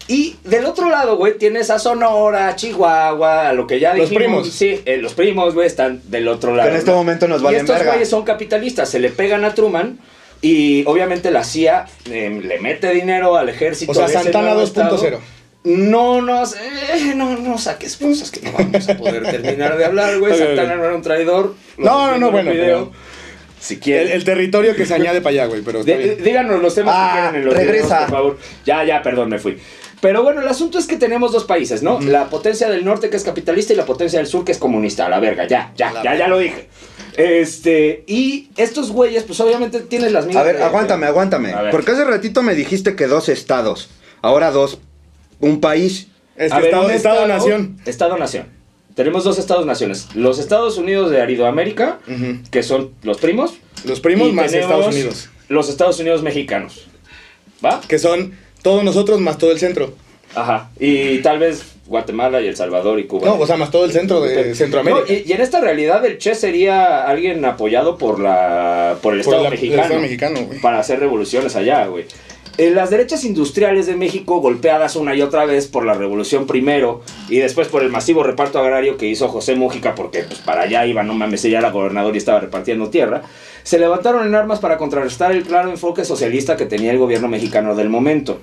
Y del otro lado, güey, tienes a Sonora, Chihuahua, lo que ya Los dijimos. primos. Sí, eh, los primos, güey, están del otro lado. Que en este ¿no? momento nos Y valen estos verga. güeyes son capitalistas. Se le pegan a Truman. Y obviamente la CIA eh, le mete dinero al ejército. O sea, de Santana nuevo 2.0. estado. No, no, eh, no, no saques cosas que no vamos a poder terminar de hablar, güey. Santana no era un traidor. No, no, no, en bueno, un video. pero- Si quieren. el territorio que se añade para allá, güey, pero está Dí- bien. díganos los temas Ah, que quieren en los regresa. videos, por favor. Ya, ya, perdón, me fui. Pero bueno, el asunto es que tenemos dos países, ¿no? La potencia del norte que es capitalista y la potencia del sur que es comunista. A la verga, ya, ya, La ya, ya lo dije. Este, y estos güeyes, pues obviamente tienes las mismas. A ver, de- aguántame, aguántame. A ver. Porque hace ratito me dijiste que dos estados. Ahora dos. Un país. Ver, estado, un estado, nación. Estado-nación. Tenemos dos estados-naciones. Los Estados Unidos de Aridoamérica, Ujú. que son los primos. Los primos y más Estados Unidos. Los Estados Unidos mexicanos. ¿Va? Que son todos nosotros más todo el centro. Ajá. Y tal vez Guatemala y El Salvador y Cuba. No, o sea, más todo el centro de Centroamérica. No, y, y en esta realidad el Che sería alguien apoyado por la por el Por Estado la- el mexicano. Estado mexicano, güey. Para hacer revoluciones allá, güey. En las derechas industriales de México golpeadas una y otra vez por la revolución primero y después por el masivo reparto agrario que hizo José Mújica porque pues para allá iba, no mames, ella era gobernador y estaba repartiendo tierra, se levantaron en armas para contrarrestar el claro enfoque socialista que tenía el gobierno mexicano del momento.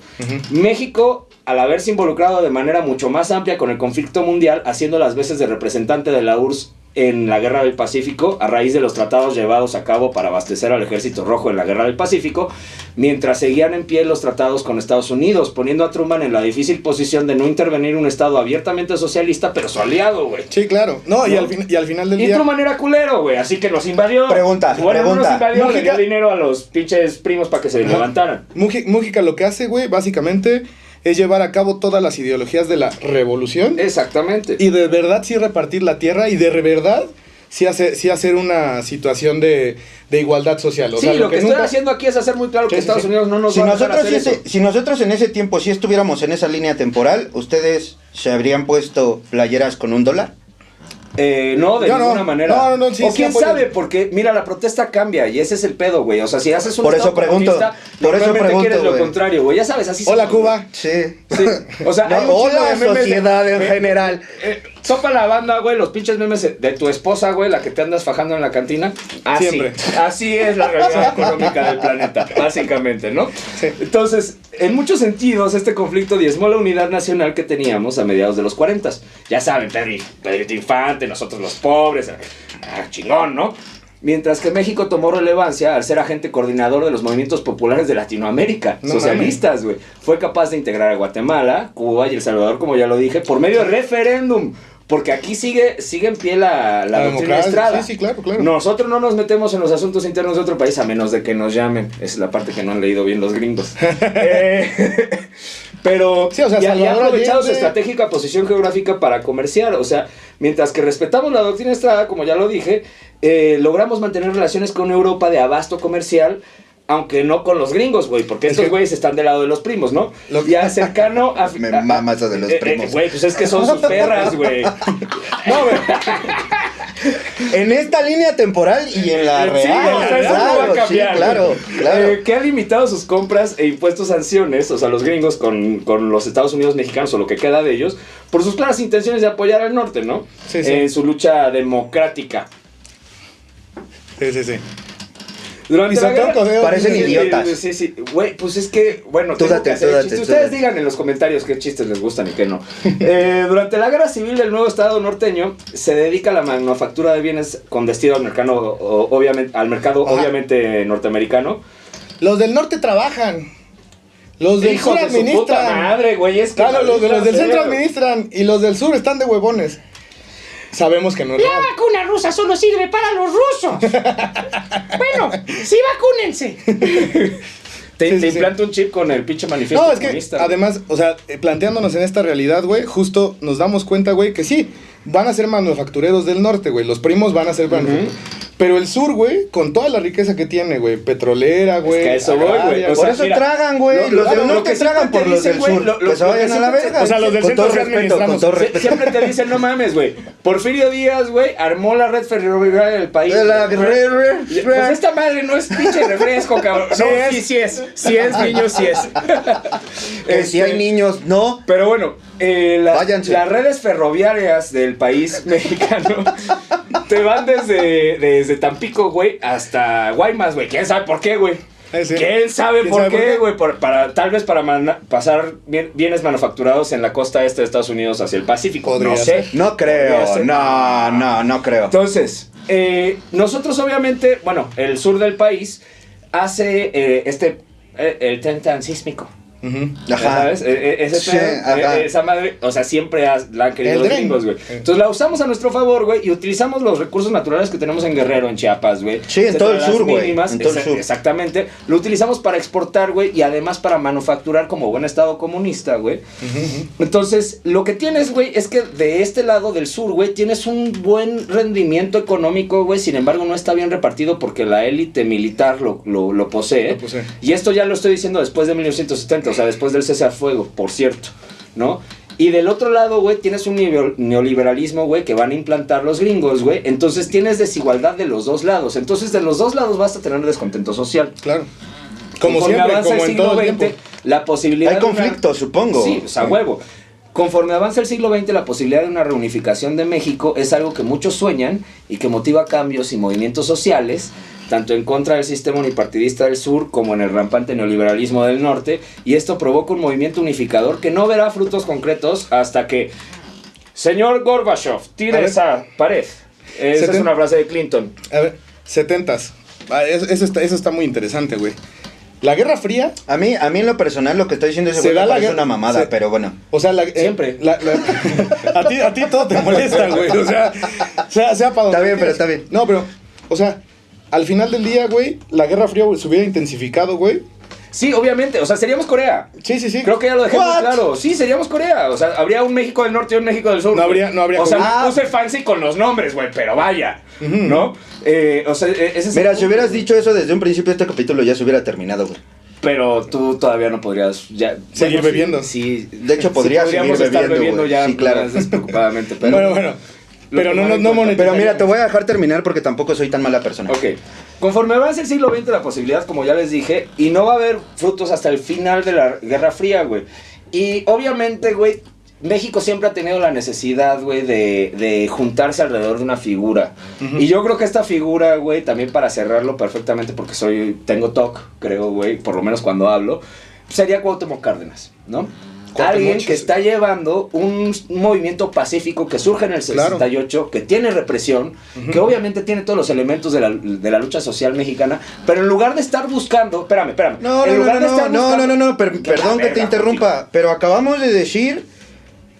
México, al haberse involucrado de manera mucho más amplia con el conflicto mundial, haciendo las veces de representante de la URSS en la Guerra del Pacífico, a raíz de los tratados llevados a cabo para abastecer al Ejército Rojo en la Guerra del Pacífico, mientras seguían en pie los tratados con Estados Unidos, poniendo a Truman en la difícil posición de no intervenir un Estado abiertamente socialista, pero su aliado, güey. Sí, claro. No, Y, ¿No? al fin- y al final del Y día. Truman era culero, güey, así que nos invadió. Pregunta, bueno, pregunta. invadió, le dio Mújica- dinero a los pinches primos para que se levantaran. Muji- Mújica lo que hace, güey, básicamente es llevar a cabo todas las ideologías de la revolución Exactamente. y de verdad sí repartir la tierra y de verdad sí hacer, sí hacer una situación de, de igualdad social. O sí, sea, lo que, estoy nunca- haciendo aquí es hacer muy claro que Sí, Estados sí. Unidos no nos Si va a dejar nosotros, hacer si, ese- eso. si nosotros en ese tiempo sí estuviéramos en esa línea temporal, ¿ustedes se habrían puesto playeras con un dólar? Eh, no, de Yo no. ninguna manera. No, no, no, sí, o sí quién apoyo. sabe, porque mira, la protesta cambia y ese es el pedo, güey. O sea, si haces un Por eso pregunto, por eso pregunto, quieres lo contrario, güey. Ya sabes, así Hola, somos, Cuba. Sí. Sí. O sea, No, hay un hola, de sociedad en eh, general. Eh, topa la banda, güey, los pinches memes de tu esposa, güey, la que te andas fajando en la cantina. Así, Siempre. así es la realidad económica del planeta, básicamente, ¿no? Sí. Entonces, en muchos sentidos, este conflicto diezmó la unidad nacional que teníamos a mediados de los 40. Ya saben, Pedri- Pedrito Infante, nosotros los pobres, ah, chingón, ¿no? Mientras que México tomó relevancia al ser agente coordinador de los movimientos populares de Latinoamérica, No socialistas, güey. Fue capaz de integrar a Guatemala, Cuba y El Salvador, como ya lo dije, por medio de referéndum. Porque aquí sigue, sigue en pie la, la La doctrina Estrada. sí, sí, claro, claro. Nosotros no nos metemos en los asuntos internos de otro país a menos de que nos llamen. Esa es la parte que no han leído bien los gringos. Eh, pero Sí, o sea, ya, ya ha Salvador aprovechado su estratégica posición geográfica para comerciar. O sea, mientras que respetamos la doctrina Estrada, como ya lo dije, eh, logramos mantener relaciones con Europa de abasto comercial. Aunque no con los gringos, güey, porque Es estos que- güeyes están del lado de los primos, ¿no? Lo- Ya cercano a... Me mama eso de los eh, eh, primos. Güey, pues es que son sus perras, güey. No, güey. En esta línea temporal y en la Sí, real. o sea, eso no va a claro, sí, claro, claro. Eh, que ha limitado sus compras e impuesto sanciones, o sea, los gringos con, con los Estados Unidos mexicanos o lo que queda de ellos, por sus claras intenciones de apoyar al norte, ¿no? Sí, sí. En su lucha democrática. Sí, sí, sí. Durante Y la son guerra- todos Parecen Sí, idiotas. Sí, sí, güey, pues es que, bueno, Tú tengo date, que hacer tú date, chistes. tú Ustedes date. digan en los comentarios qué chistes les gustan y qué no. Eh, durante la guerra civil del nuevo estado norteño, se dedica a la manufactura de bienes con destino al mercado, o- obviamente, al mercado Ajá. obviamente norteamericano. Los del norte trabajan. Los del Hijos sur de su puta administran. madre, güey, es que Claro, los, de los del centro administran y los del sur están de huevones. Sabemos que no es La real. vacuna rusa solo sirve para los rusos. bueno, sí vacúnense. Te, Sí, te sí, sí. implanta un chip con el pinche manifiesto No, es que comunista, güey. además, o sea, eh, planteándonos en esta realidad, güey, justo nos damos cuenta, güey, que sí, van a ser manufactureros del norte, güey. Los primos van a ser manufactureros. Pero el sur, güey, con toda la riqueza que tiene, güey, petrolera, güey. que a eso voy, güey. O Por sea, eso mira, tragan, güey. lo- Los lo- del lo norte que tragan te por los dicen, del güey, sur. lo- lo- que se vayan que a la verga. o sea, los del con centro todo respeto, con todo respeto. siempre te dicen, no mames, güey. Porfirio Díaz, güey, armó la red ferroviaria del país. De la güey. guerrera. Pues esta madre no es pinche refresco, cabrón. Sí no, es. sí, sí es. Sí es, niño, sí es. Que si hay Este, niños, no. Pero bueno, eh, la- las redes ferroviarias del país mexicano te van desde, desde Tampico, güey, hasta Guaymas, güey. ¿Quién sabe por qué, güey? Eh. ¿Quién sabe ¿Quién por sabe qué, güey? Para, tal vez para pasar bien- bienes manufacturados en la costa este de Estados Unidos hacia el Pacífico. Podría no sé. No creo. Ser. No, no, no creo. Entonces, eh, nosotros obviamente, bueno, el sur del país hace eh, este, eh, el tren transísmico. Ajá. ¿Sabes? E- e- ese Sí, pedo, ajá. e- esa madre, o sea, siempre has- la han querido El los gringos, güey. Entonces la usamos a nuestro favor, güey, y utilizamos los recursos naturales que tenemos en Guerrero, en Chiapas, güey. Sí, en todo el sur, güey, mínimas, en todo el sur. Exactamente. Lo utilizamos para exportar, güey, y además para manufacturar como buen estado comunista, güey. Entonces, lo que tienes, güey, es que de este lado del sur, güey, tienes un buen rendimiento económico, güey. Sin embargo, no está bien repartido porque la élite militar lo, lo, lo posee. Lo posee. Y esto ya lo estoy diciendo después de 1970, o sea, después del cese a fuego, por cierto, ¿no? Y del otro lado, güey, tienes un neo- neoliberalismo, güey, que van a implantar los gringos, güey. Entonces tienes desigualdad de los dos lados. Entonces de los dos lados vas a tener descontento social. Claro. Como Conforme siempre, avanza como el en siglo todo el XX, la posibilidad Hay una- conflicto, supongo. Sí, o sea, huevo. Conforme avanza el siglo XX, la posibilidad de una reunificación de México es algo que muchos sueñan y que motiva cambios y movimientos sociales, tanto en contra del sistema unipartidista del sur como en el rampante neoliberalismo del norte, y esto provoca un movimiento unificador que no verá frutos concretos hasta que, señor Gorbachev, tire esa pared. Esa es Seten- una frase de Clinton. A ver, setentas. Ah, eso, eso está, eso está muy interesante, güey. La Guerra Fría, A mí, a mí en lo personal lo que está diciendo ese Se güey da me la parece una mamada, se- pero bueno. o sea, la, eh, Siempre. la- la- a, ti, a ti todo te molesta, güey. O sea, sea, sea para donde Está bien, pero está bien. No, pero, o sea, al final del día, güey, la Guerra Fría se hubiera intensificado, güey. Sí, obviamente, o sea, seríamos Corea. Sí, sí, sí. Creo que ya lo dejé muy claro. Sí, seríamos Corea. O sea, habría un México del Norte y un México del Sur. No habría- no habría O sea, no puse fancy con los nombres, güey, pero vaya. ¿No? Eh, o sea, eh, ese es Mira, el si hubieras dicho eso desde un principio, este capítulo ya se hubiera terminado, güey. Pero tú todavía no podrías ya, Seguir sí, bebiendo. Sí, De hecho, sí podría podríamos seguir estar bebiendo, bebiendo ya Sí, claro. despreocupadamente. Pero, bueno, bueno. Pero no, no, no. Pero mira, te voy a dejar terminar porque tampoco soy tan mala persona. Ok. Conforme avance el siglo XX, la posibilidad, como ya les dije, y no va a haber frutos hasta el final de la Guerra Fría, güey. Y obviamente, güey, México siempre ha tenido la necesidad, güey, de, de juntarse alrededor de una figura. Y yo creo que esta figura, güey, también para cerrarlo perfectamente, porque soy tengo TOC, creo, güey, por lo menos cuando hablo, sería Cuauhtémoc Cárdenas, ¿no? Alguien que está llevando un, movimiento pacífico que surge en el Claro. 68, que tiene represión, que obviamente tiene todos los elementos de la, de la lucha social mexicana, pero en lugar de estar buscando, espérame, espérame, No, en no, no, lugar no, de no, estar no, buscando- no, no, no, per- Que perdón que te verga, interrumpa, pero acabamos de decir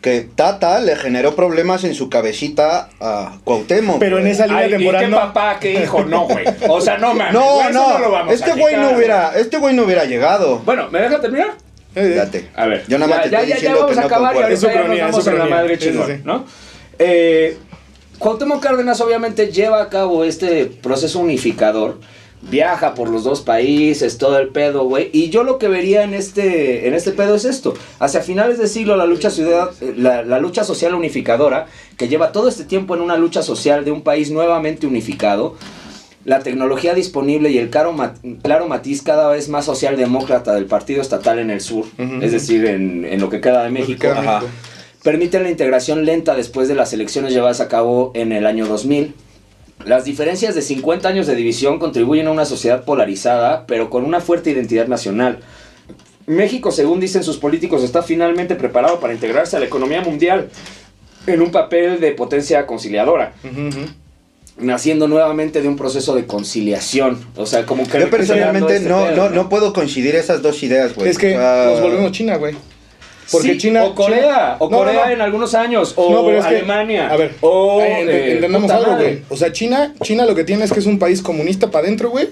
que Tata le generó problemas en su cabecita a Cuauhtémoc. Pero en esa línea Ay, ¿y temporal qué no. papá, qué hijo? No, güey. O sea, no, man. No, eso no, lo vamos este a güey no hubiera, este güey no hubiera llegado. Bueno, ¿me deja terminar? Date. A ver, Yo nada más ya, te estoy ya, ya, vamos que a no acabar y ahorita ya nos vamos en la madre Sí, sí, chingón, sí. ¿no? Eh, Cuauhtémoc Cárdenas obviamente lleva a cabo este proceso unificador, viaja por los dos países, todo el pedo, güey, y yo lo que vería en este, en este pedo es esto, hacia finales de siglo la lucha, ciudad, la, la lucha social unificadora, que lleva todo este tiempo en una lucha social de un país nuevamente unificado, la tecnología disponible y el claro, ma- claro matiz cada vez más socialdemócrata del partido estatal en el sur, es decir, en, en lo que queda de México, Ajá. Permiten la integración lenta después de las elecciones llevadas a cabo en el año 2000. Las diferencias de 50 años de división contribuyen a una sociedad polarizada, pero con una fuerte identidad nacional. México, según dicen sus políticos, está finalmente preparado para integrarse a la economía mundial en un papel de potencia conciliadora. Naciendo nuevamente de un proceso de conciliación. O sea, como que... Yo personalmente este no, pedo, no, no puedo coincidir esas dos ideas, güey. Es que nos volvemos China, güey. Porque Sí, China. O Corea. China- o No, Corea no. en algunos años. O No, pero es que- Alemania. a ver, O. eh, eh, entendamos algo, güey. O sea, China, China lo que tiene es que es un país comunista para adentro, güey.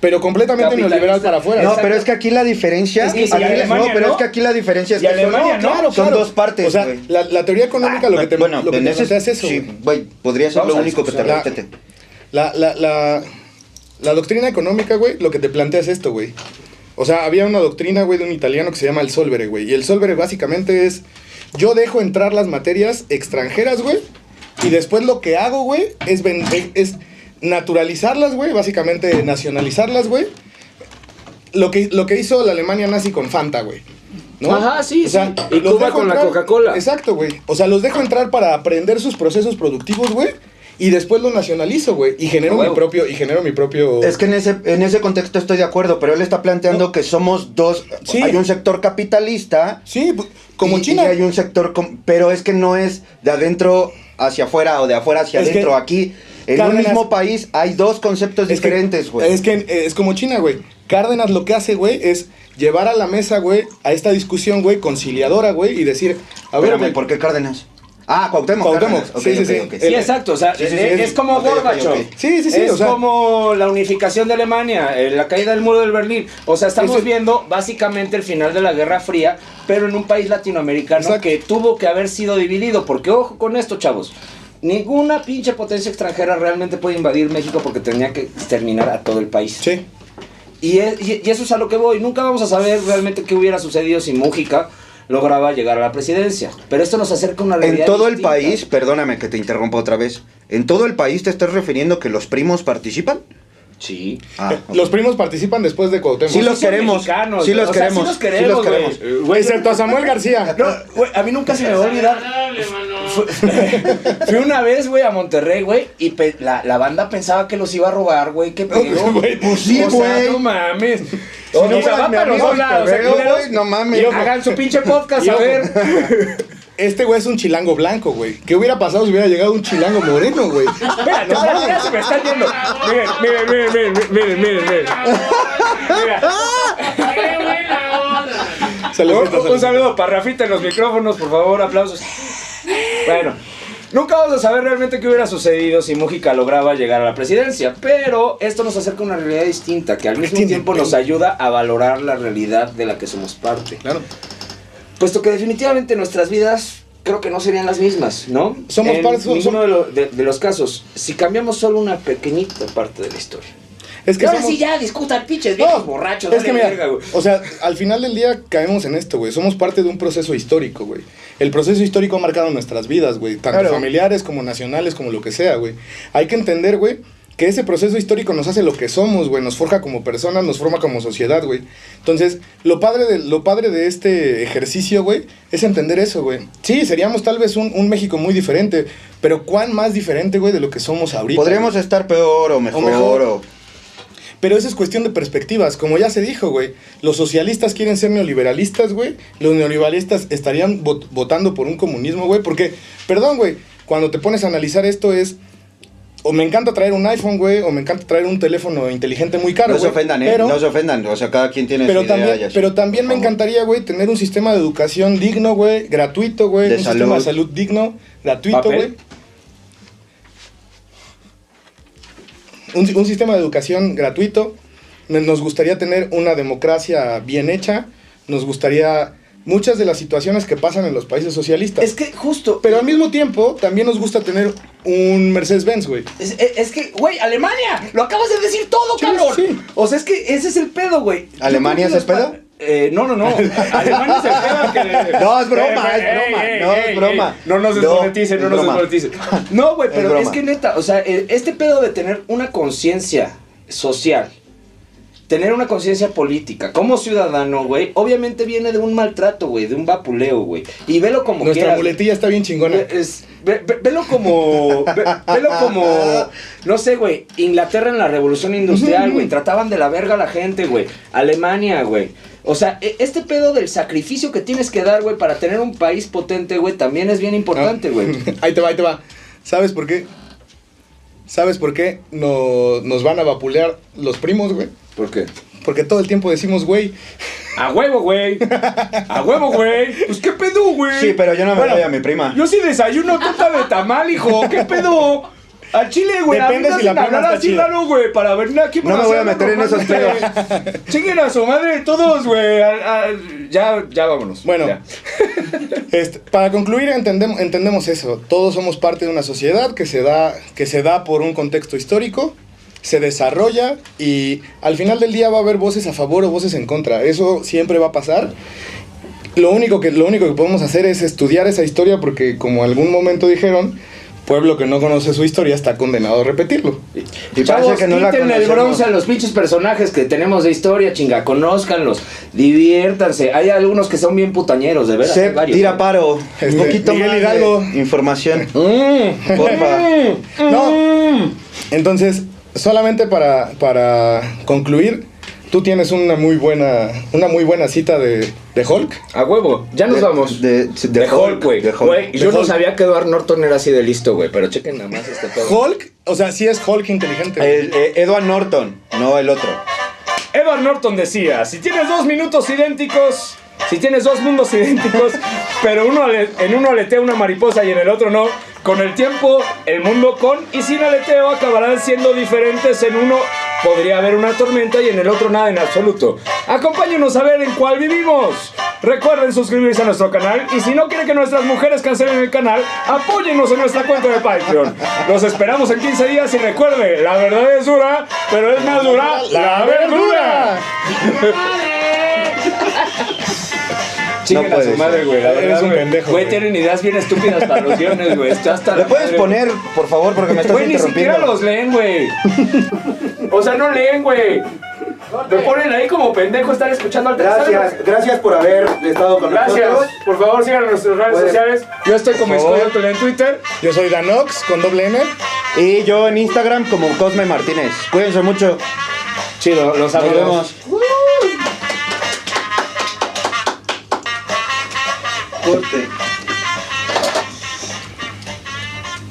Pero completamente neoliberal para afuera. No, pero es que aquí la diferencia. Es que sí, aquí- Alemania, no, pero ¿no? es que aquí la diferencia es que son- ¿no? claro, son Claro. dos partes, O sea, la, la teoría económica lo que te, bueno, lo que te es eso, Sí, güey. podría ser Vamos lo único que te respete. La, la, la, la doctrina económica, güey, lo que te plantea es esto, güey. O sea, había una doctrina, güey, de un italiano que se llama el solvere, güey. Y el solvere básicamente es, yo dejo entrar las materias extranjeras, güey. Y después lo que hago, güey, es, ven- es naturalizarlas, güey. Básicamente nacionalizarlas, güey. Lo que, lo que hizo la Alemania nazi con Fanta, güey. ¿no? Ajá, sí, O sea, sí. Y los Cuba dejo con la Coca-Cola. Exacto, güey. O sea, los dejo entrar para aprender sus procesos productivos, güey. Y después lo nacionalizo, güey. Y genero mi propio, y genero mi propio. Es que en ese, en ese contexto estoy de acuerdo, pero él está planteando No. que somos dos. Sí. Hay un sector capitalista. Sí, como y- China. Y hay un sector. com- Pero es que no es de adentro hacia afuera o de afuera hacia Es que adentro. Aquí, en un mismo país, hay dos conceptos diferentes, güey. Es que eh, es como China, güey. Cárdenas lo que hace, güey, es llevar a la mesa, güey, a esta discusión, güey, conciliadora, güey, y decir, a ver, Espérame, ¿por qué Cárdenas? Ah, Cuauhtémoc. Cuauhtémoc, sí, sí, exacto. O sea, Sí, sí, sí, es, como Gorbachev. Sí, sí, sí, Es o sea- como la unificación de Alemania, eh, la caída del muro del Berlín. O sea, estamos Eso- viendo básicamente el final de la Guerra Fría, pero en un país latinoamericano Exacto. que tuvo que haber sido dividido. Porque, ojo con esto, chavos. Ninguna pinche potencia extranjera realmente puede invadir México porque tenía que exterminar a todo el país. sí. Y, es- y- y eso es a lo que voy. Nunca vamos a saber realmente qué hubiera sucedido si Mújica lograba llegar a la presidencia. Pero esto nos acerca a una realidad En todo el país, perdóname que te interrumpa otra vez. ¿En todo el país te estás refiriendo que los primos participan? Sí. Ah, ok. Los primos participan después de Cuauhtémoc. Sí los queremos, sí los o sea, queremos, sí los sí queremos, los. Eh, Excepto a Samuel García. No, güey, a mí nunca se me va a olvidar. Fui, fui una vez, güey, a Monterrey, güey, y pe- la, la banda pensaba que los iba a robar, güey. ¿Qué pedo? Güey, pues sí, güey. no mames. Si no va para los no mames. Hagan su pinche podcast, a ver. Este güey es un chilango blanco, güey. ¿Qué hubiera pasado si hubiera llegado un chilango moreno, güey? Mira, no, ya se me están yendo. Miren, miren, miren, miren, miren, miren, miren. Mira, un, saludo para Rafita en los micrófonos, por favor, aplausos. Bueno, Nunca vamos a saber realmente qué hubiera sucedido si Mújica lograba llegar a la presidencia, pero esto nos acerca a una realidad distinta que al mismo tiempo nos ayuda a valorar la realidad de la que somos parte. Claro. Puesto que definitivamente nuestras vidas creo que no serían las mismas, ¿no? Somos en parte- ninguno de, lo- de- de los casos. Si cambiamos solo una pequeñita parte de la historia. Es que Y ahora somos- sí ya discutan pinches viejos borrachos. Es que mira, verga, güey. o sea, al final del día caemos en esto, güey. Somos parte de un proceso histórico, güey. El proceso histórico ha marcado nuestras vidas, güey. Tanto Claro. familiares como nacionales, como lo que sea, güey. Hay que entender, güey, que ese proceso histórico nos hace lo que somos, güey. Nos forja como personas, nos forma como sociedad, güey. Entonces, lo padre, de, lo padre de este ejercicio, güey, es entender eso, güey. Sí, seríamos tal vez un, un México muy diferente, pero ¿cuán más diferente, güey, de lo que somos ahorita? Podríamos güey? estar peor o mejor. mejor. o- Pero eso es cuestión de perspectivas. Como ya se dijo, güey. Los socialistas quieren ser neoliberalistas, güey. Los neoliberalistas estarían vot- votando por un comunismo, güey. Porque, perdón, güey. Cuando te pones a analizar esto es... O me encanta traer un iPhone, güey. O me encanta traer un teléfono inteligente muy caro, no se ofendan, ¿eh? Pero, no se ofendan. O sea, cada quien tiene pero su idea. también, así, pero también me encantaría, güey, tener un sistema de educación digno, güey. Gratuito, güey. Un sistema de salud. digno, gratuito, güey. Un, un sistema de educación gratuito. Nos gustaría tener una democracia bien hecha. Nos gustaría muchas de las situaciones que pasan en los países socialistas. Es que justo. Pero al mismo tiempo, también nos gusta tener un Mercedes-Benz, güey. Es, es- es que, güey, Alemania, lo acabas de decir todo, Sí, cabrón. sí. O sea, es que ese es el pedo, güey. ¿Alemania es el pedo? Eh, no, no, no. Alemania es el pedo que... No, es broma, es broma, no, es broma. No nos No, desmoneticen, no, nos desmoneticen. No, güey, pero es, que neta, o sea, eh, este pedo de tener una conciencia social, tener una conciencia política como ciudadano, güey, obviamente viene de un maltrato, güey, de un vapuleo, güey. Y velo como Nuestra quieras. muletilla está bien chingona. Es- ve- ve- velo como. ve- velo como. No sé, güey. Inglaterra en la revolución industrial, güey. Trataban de la verga a la gente, güey. Alemania, güey. O sea, e- este pedo del sacrificio que tienes que dar, güey, para tener un país potente, güey, también es bien importante, güey. ahí te va, ahí te va. ¿Sabes por qué? ¿Sabes por qué no- nos van a vapulear los primos, güey? ¿Por qué? Porque todo el tiempo decimos, güey. A huevo, güey. A huevo, güey. Pues qué pedo, güey. Sí, pero yo no me Bueno, doy a mi prima. Yo sí desayuno torta de tamal, hijo. ¿Qué pedo? Al chile, güey. Depende a mí si la hablar así raro, güey, para venir aquí. No me voy a meter en esos pedos. Chinguen a su madre todos, güey. Ya, ya vámonos. Bueno, Ya. este, para concluir entendemos, entendemos eso. Todos somos parte de una sociedad que se, da, que se da por un contexto histórico, se desarrolla y al final del día va a haber voces a favor o voces en contra. Eso siempre va a pasar. Lo único que, lo único que podemos hacer es estudiar esa historia porque como algún momento dijeron, pueblo que no conoce su historia está condenado a repetirlo. Y Chavos, parece que no la quítenle el bronce a los pinches personajes que tenemos de historia, chinga, conózcanlos, diviértanse. Hay algunos que son bien putañeros, de verdad. Sep, tira paro. Un poquito Miguel más de Hidalgo. información. Mm. Porfa. No. Entonces, solamente para, para concluir, tú tienes una muy buena, una muy buena cita de, de Hulk. A huevo, ya nos De- vamos. de- De, de Hulk, güey. de Hulk. Güey, De Yo no sabía que Edward Norton era así de listo, güey, pero chequen nada más este pedo. Hulk, o sea, sí es Hulk inteligente. El, eh, Edward Norton, no el otro. Edward Norton decía, si tienes dos minutos idénticos, si tienes dos mundos idénticos, pero uno ale- en uno aletea una mariposa y en el otro no, con el tiempo el mundo con y sin aleteo acabarán siendo diferentes. En uno podría haber una tormenta y en el otro nada en absoluto. Acompáñenos a ver en cuál vivimos. Recuerden suscribirse a nuestro canal y si no quieren que nuestras mujeres cancelen el canal, apóyennos en nuestra cuenta de Patreon. Los esperamos en 15 días y recuerde, la verdad es dura, pero es más dura la verdura. No a su madre, güey. La verdad, un pendejo, Güey, tienen ideas bien estúpidas para los guiones, güey. Está hasta ¿Le puedes madre. poner, por favor, porque me estás Güey, ni siquiera los leen, güey. O sea, no leen, güey. Me ponen ahí como pendejo estar escuchando al Gracias, gracias por haber estado con Gracias. nosotros. Por favor, sigan en nuestras redes Puede- sociales. Yo estoy como. Escoyotl en Twitter. Yo soy Danox con doble N. Y yo en Instagram como Cosme Martínez. Cuídense mucho. Chido, los Nos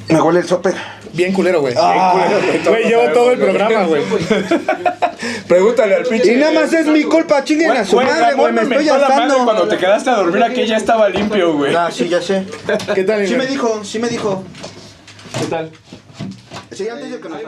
Me huele el sope. Bien culero, güey. Ah. Güey, llevo todo el programa, güey. Pregúntale al pinche. Y nada más es mi culpa, chinguen a su madre, güey, me estoy asando. Cuando te quedaste a dormir aquí ya estaba limpio, güey. Ah, sí, ya sé. ¿Qué tal, Sí me dijo, sí me dijo. ¿Qué tal? Sí, antes de que nos